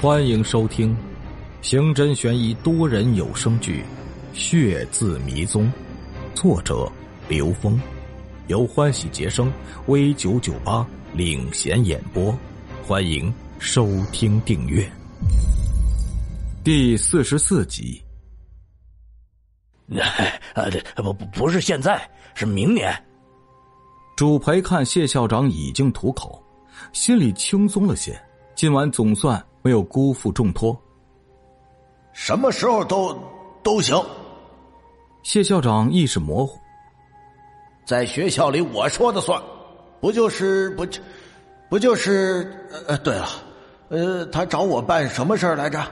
欢迎收听刑侦悬疑多人有声剧《血字迷踪》，作者刘峰，由欢喜杰生 V 九九八领衔演播。欢迎收听订阅。第四十四集。呃，不不不是现在，是明年。主陪看谢校长已经吐口，心里轻松了些。今晚总算没有辜负重托。什么时候都都行。谢校长意识模糊，在学校里我说的算，不就是不不就是呃对了，呃，他找我办什么事儿来着？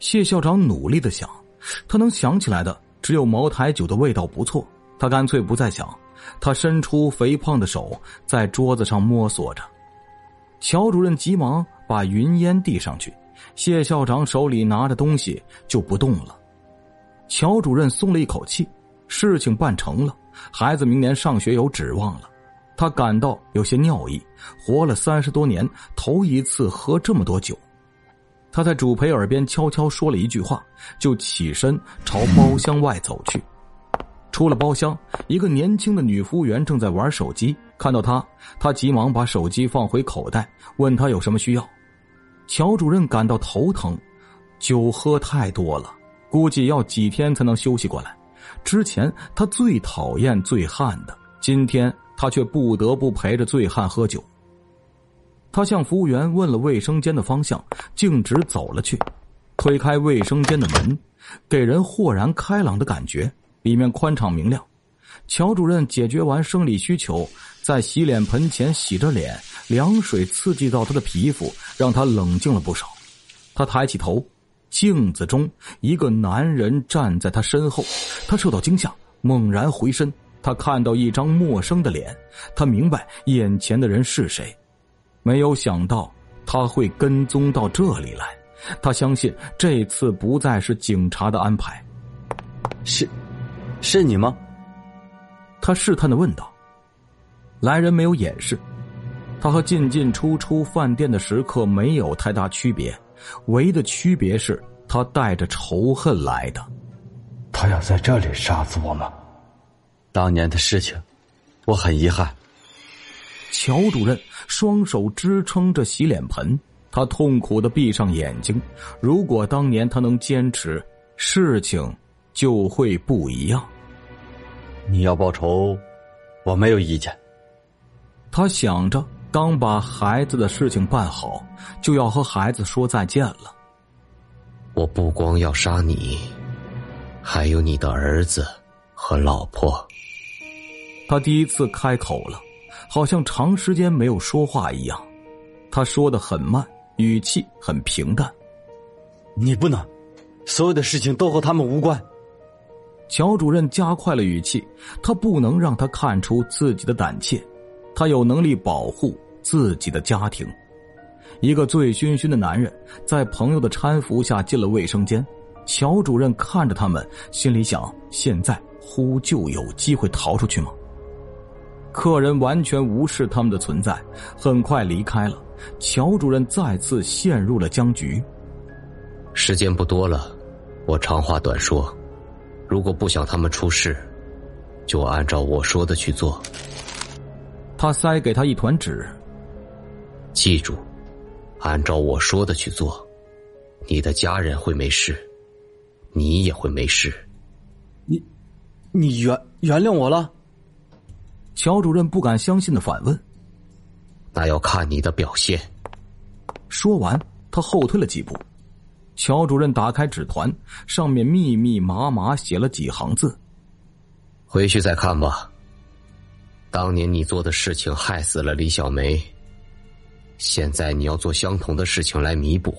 谢校长努力的想，他能想起来的只有茅台酒的味道不错。他干脆不再想，他伸出肥胖的手在桌子上摸索着。乔主任急忙把云烟递上去，谢校长手里拿着东西就不动了。乔主任松了一口气，事情办成了，孩子明年上学有指望了。他感到有些尿意，活了三十多年，头一次喝这么多酒。他在主培耳边悄悄说了一句话，就起身朝包厢外走去。出了包厢，一个年轻的女服务员正在玩手机。看到他，他急忙把手机放回口袋，问他有什么需要。乔主任感到头疼，酒喝太多了，估计要几天才能休息过来。之前他最讨厌醉汉的，今天他却不得不陪着醉汉喝酒。他向服务员问了卫生间的方向，径直走了去，推开卫生间的门，给人豁然开朗的感觉。里面宽敞明亮，乔主任解决完生理需求，在洗脸盆前洗着脸，凉水刺激到他的皮肤，让他冷静了不少。他抬起头，镜子中一个男人站在他身后，他受到惊吓，猛然回身，他看到一张陌生的脸，他明白眼前的人是谁，没有想到他会跟踪到这里来，他相信这次不再是警察的安排，是。是你吗？他试探的问道。来人没有掩饰，他和进进出出饭店的食客没有太大区别，唯一的区别是他带着仇恨来的。他要在这里杀死我吗？当年的事情，我很遗憾。乔主任双手支撑着洗脸盆，他痛苦的闭上眼睛。如果当年他能坚持，事情就会不一样。你要报仇，我没有意见。他想着，刚把孩子的事情办好，就要和孩子说再见了。我不光要杀你，还有你的儿子和老婆。他第一次开口了，好像长时间没有说话一样。他说的很慢，语气很平淡。你不能，所有的事情都和他们无关。乔主任加快了语气，他不能让他看出自己的胆怯，他有能力保护自己的家庭。一个醉醺醺的男人在朋友的搀扶下进了卫生间，乔主任看着他们，心里想：现在呼救有机会逃出去吗？客人完全无视他们的存在，很快离开了。乔主任再次陷入了僵局。时间不多了，我长话短说。如果不想他们出事，就按照我说的去做。他塞给他一团纸，记住，按照我说的去做，你的家人会没事，你也会没事。你，你原原谅我了？乔主任不敢相信的反问：“那要看你的表现。”说完，他后退了几步。乔主任打开纸团，上面密密麻麻写了几行字：“回去再看吧。当年你做的事情害死了李小梅，现在你要做相同的事情来弥补。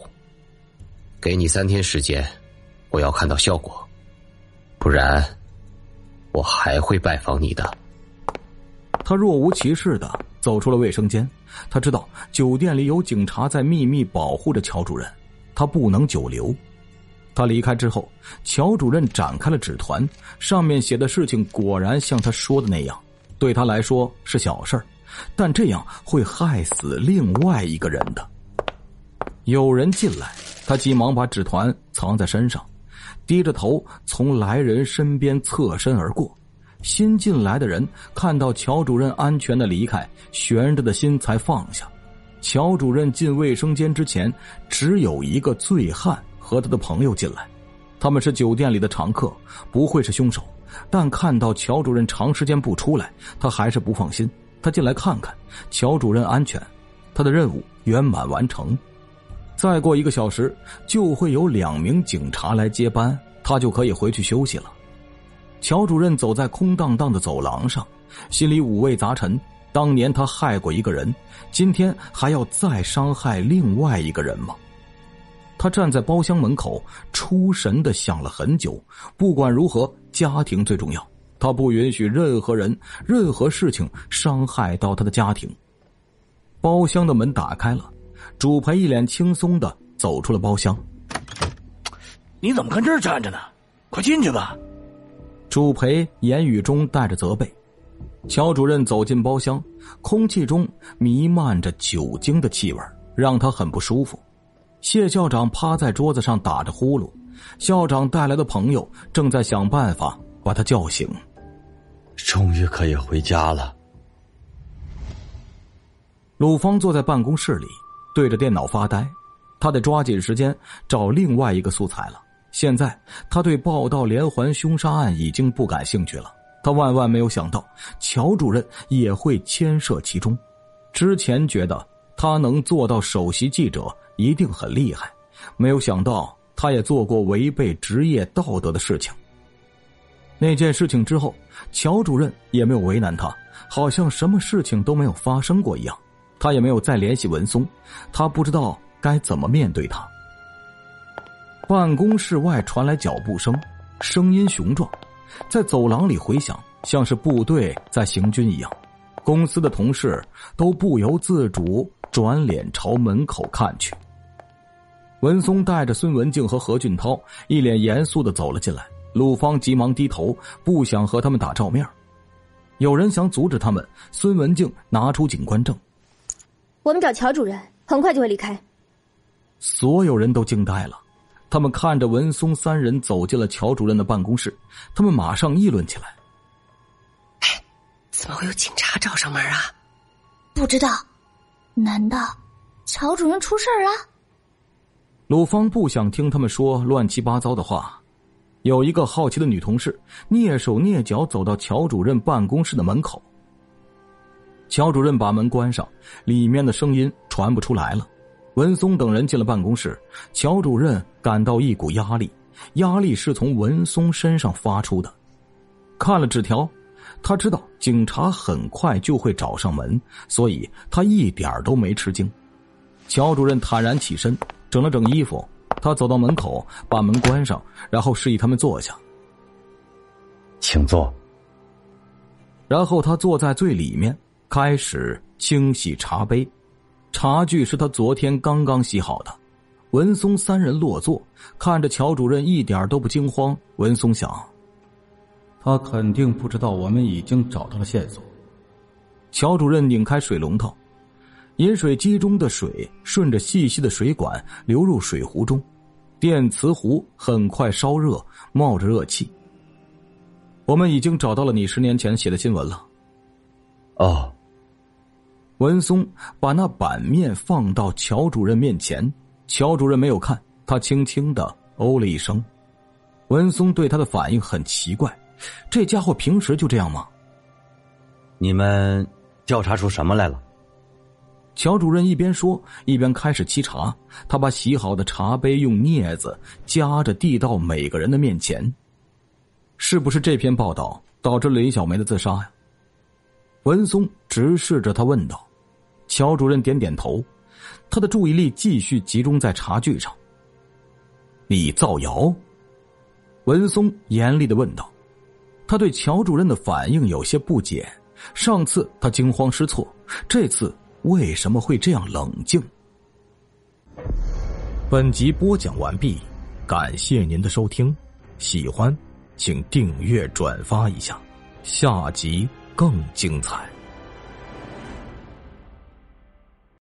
给你三天时间，我要看到效果，不然我还会拜访你的。”他若无其事的走出了卫生间。他知道酒店里有警察在秘密保护着乔主任。他不能久留。他离开之后，乔主任展开了纸团，上面写的事情果然像他说的那样，对他来说是小事儿，但这样会害死另外一个人的。有人进来，他急忙把纸团藏在身上，低着头从来人身边侧身而过。新进来的人看到乔主任安全的离开，悬着的心才放下。乔主任进卫生间之前，只有一个醉汉和他的朋友进来，他们是酒店里的常客，不会是凶手。但看到乔主任长时间不出来，他还是不放心。他进来看看乔主任安全，他的任务圆满完成。再过一个小时，就会有两名警察来接班，他就可以回去休息了。乔主任走在空荡荡的走廊上，心里五味杂陈。当年他害过一个人，今天还要再伤害另外一个人吗？他站在包厢门口，出神的想了很久。不管如何，家庭最重要。他不允许任何人、任何事情伤害到他的家庭。包厢的门打开了，主陪一脸轻松的走出了包厢。你怎么跟这儿站着呢？快进去吧。主陪言语中带着责备，乔主任走进包厢，空气中弥漫着酒精的气味，让他很不舒服。谢校长趴在桌子上打着呼噜，校长带来的朋友正在想办法把他叫醒。终于可以回家了。鲁芳坐在办公室里，对着电脑发呆，他得抓紧时间找另外一个素材了。现在他对报道连环凶杀案已经不感兴趣了。他万万没有想到乔主任也会牵涉其中。之前觉得他能做到首席记者一定很厉害，没有想到他也做过违背职业道德的事情。那件事情之后，乔主任也没有为难他，好像什么事情都没有发生过一样。他也没有再联系文松，他不知道该怎么面对他。办公室外传来脚步声，声音雄壮，在走廊里回响，像是部队在行军一样。公司的同事都不由自主转脸朝门口看去。文松带着孙文静和何俊涛，一脸严肃的走了进来。鲁芳急忙低头，不想和他们打照面。有人想阻止他们，孙文静拿出警官证。我们找乔主任，很快就会离开。所有人都惊呆了。他们看着文松三人走进了乔主任的办公室，他们马上议论起来：“哎，怎么会有警察找上门啊？不知道，难道乔主任出事儿了？”鲁芳不想听他们说乱七八糟的话。有一个好奇的女同事蹑手蹑脚走到乔主任办公室的门口。乔主任把门关上，里面的声音传不出来了。文松等人进了办公室，乔主任感到一股压力，压力是从文松身上发出的。看了纸条，他知道警察很快就会找上门，所以他一点都没吃惊。乔主任坦然起身，整了整衣服，他走到门口，把门关上，然后示意他们坐下。请坐。然后他坐在最里面，开始清洗茶杯。茶具是他昨天刚刚洗好的。文松三人落座，看着乔主任一点都不惊慌。文松想，他肯定不知道我们已经找到了线索。乔主任拧开水龙头，饮水机中的水顺着细细的水管流入水壶中，电磁壶很快烧热，冒着热气。我们已经找到了你十年前写的新闻了。哦。文松把那版面放到乔主任面前，乔主任没有看，他轻轻的哦了一声。文松对他的反应很奇怪，这家伙平时就这样吗？你们调查出什么来了？乔主任一边说，一边开始沏茶。他把洗好的茶杯用镊子夹着递到每个人的面前。是不是这篇报道导致林小梅的自杀呀？文松直视着他问道。乔主任点点头，他的注意力继续集中在茶具上。你造谣？文松严厉的问道。他对乔主任的反应有些不解。上次他惊慌失措，这次为什么会这样冷静？本集播讲完毕，感谢您的收听，喜欢请订阅转发一下，下集更精彩。